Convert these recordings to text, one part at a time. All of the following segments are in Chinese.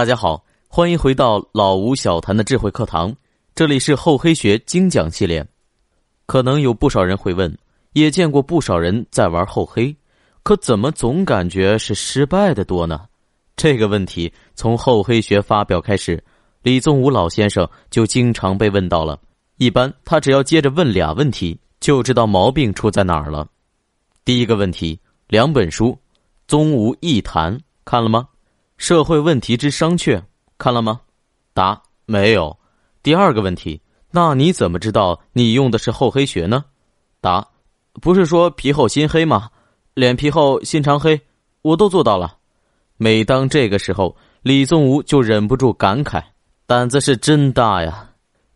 大家好，欢迎回到老吴小谈的智慧课堂，这里是厚黑学精讲系列。可能有不少人会问，也见过不少人在玩厚黑，可怎么总感觉是失败的多呢？这个问题从厚黑学发表开始，李宗武老先生就经常被问到了。一般他只要接着问俩问题，就知道毛病出在哪儿了。第一个问题，两本书，《宗吴异谈》看了吗？社会问题之商榷看了吗？答：没有。第二个问题，那你怎么知道你用的是厚黑学呢？答：不是说皮厚心黑吗？脸皮厚心肠黑，我都做到了。每当这个时候，李宗吾就忍不住感慨：胆子是真大呀！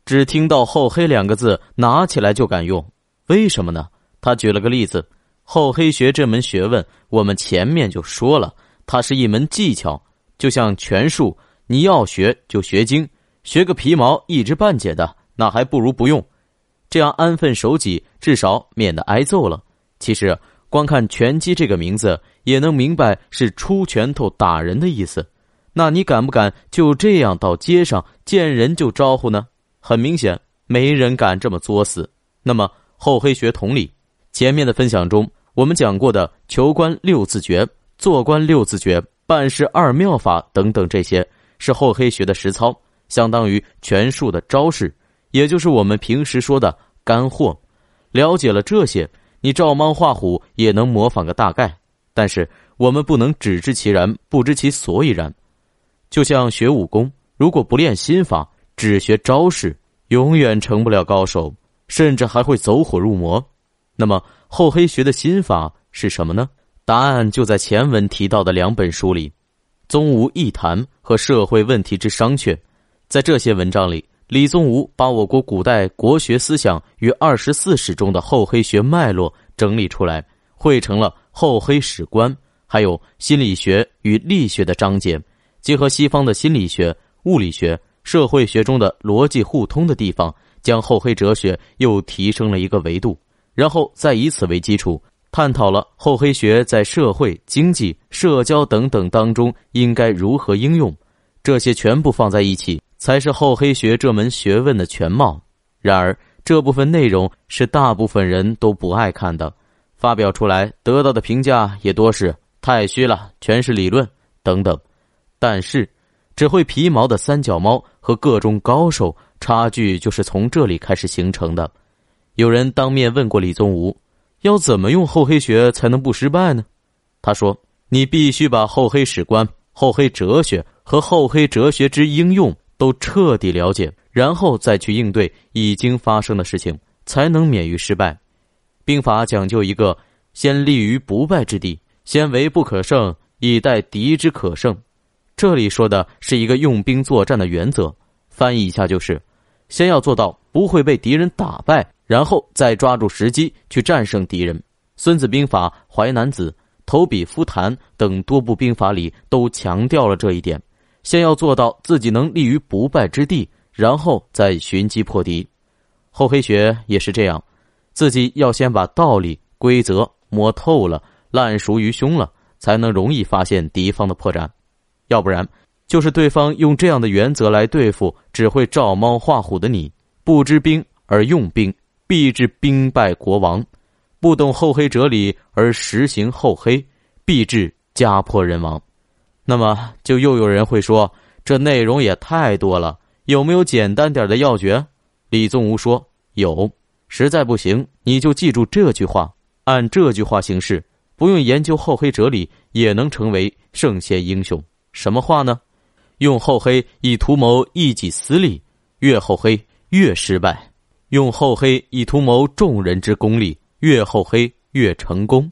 只听到“厚黑”两个字，拿起来就敢用，为什么呢？他举了个例子：厚黑学这门学问，我们前面就说了，它是一门技巧。就像拳术，你要学就学精，学个皮毛一知半解的，那还不如不用，这样安分守己，至少免得挨揍了。其实，光看拳击这个名字，也能明白是出拳头打人的意思。那你敢不敢就这样到街上见人就招呼呢？很明显，没人敢这么作死。那么，厚黑学同理，前面的分享中，我们讲过的求官六字诀、做官六字诀。办事二妙法等等，这些是厚黑学的实操，相当于拳术的招式，也就是我们平时说的干货。了解了这些，你照猫画虎也能模仿个大概。但是我们不能只知其然，不知其所以然。就像学武功，如果不练心法，只学招式，永远成不了高手，甚至还会走火入魔。那么厚黑学的心法是什么呢？答案就在前文提到的两本书里，《宗吴异谈》和《社会问题之商榷》。在这些文章里，李宗吾把我国古代国学思想与二十四史中的厚黑学脉络整理出来，汇成了《厚黑史观》，还有心理学与力学的章节，结合西方的心理学、物理学、社会学中的逻辑互通的地方，将厚黑哲学又提升了一个维度，然后再以此为基础。探讨了厚黑学在社会、经济、社交等等当中应该如何应用，这些全部放在一起，才是厚黑学这门学问的全貌。然而，这部分内容是大部分人都不爱看的，发表出来得到的评价也多是太虚了，全是理论等等。但是，只会皮毛的三脚猫和各种高手差距就是从这里开始形成的。有人当面问过李宗吾。要怎么用厚黑学才能不失败呢？他说：“你必须把厚黑史观、厚黑哲学和厚黑哲学之应用都彻底了解，然后再去应对已经发生的事情，才能免于失败。兵法讲究一个先立于不败之地，先为不可胜，以待敌之可胜。这里说的是一个用兵作战的原则，翻译一下就是：先要做到不会被敌人打败。”然后再抓住时机去战胜敌人，《孙子兵法》《淮南子》《投笔夫谈》等多部兵法里都强调了这一点。先要做到自己能立于不败之地，然后再寻机破敌。厚黑学也是这样，自己要先把道理规则摸透了、烂熟于胸了，才能容易发现敌方的破绽。要不然，就是对方用这样的原则来对付只会照猫画虎的你，不知兵而用兵。必致兵败国亡，不懂厚黑哲理而实行厚黑，必致家破人亡。那么，就又有人会说，这内容也太多了，有没有简单点的要诀？李宗吾说有，实在不行，你就记住这句话，按这句话行事，不用研究厚黑哲理，也能成为圣贤英雄。什么话呢？用厚黑以图谋一己私利，越厚黑越失败。用厚黑以图谋众人之功利，越厚黑越成功，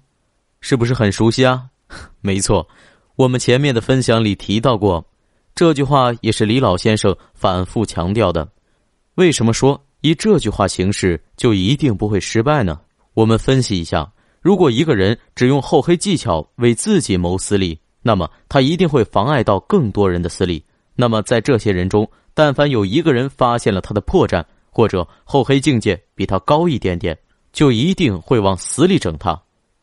是不是很熟悉啊？没错，我们前面的分享里提到过，这句话也是李老先生反复强调的。为什么说以这句话行事就一定不会失败呢？我们分析一下：如果一个人只用厚黑技巧为自己谋私利，那么他一定会妨碍到更多人的私利。那么在这些人中，但凡有一个人发现了他的破绽，或者厚黑境界比他高一点点，就一定会往死里整他。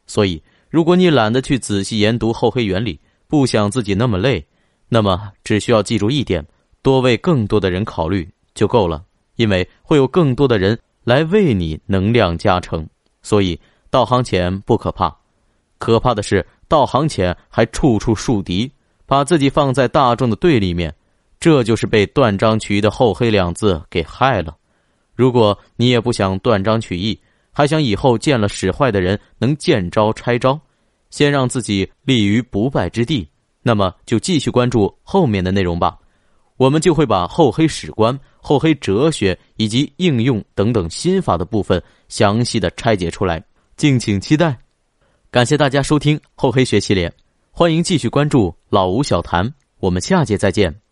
所以，如果你懒得去仔细研读厚黑原理，不想自己那么累，那么只需要记住一点：多为更多的人考虑就够了，因为会有更多的人来为你能量加成。所以道行浅不可怕，可怕的是道行浅还处处树敌，把自己放在大众的对立面，这就是被断章取义的厚黑两字给害了。如果你也不想断章取义，还想以后见了使坏的人能见招拆招，先让自己立于不败之地，那么就继续关注后面的内容吧。我们就会把厚黑史观、厚黑哲学以及应用等等心法的部分详细的拆解出来，敬请期待。感谢大家收听厚黑学系列，欢迎继续关注老吴小谈，我们下节再见。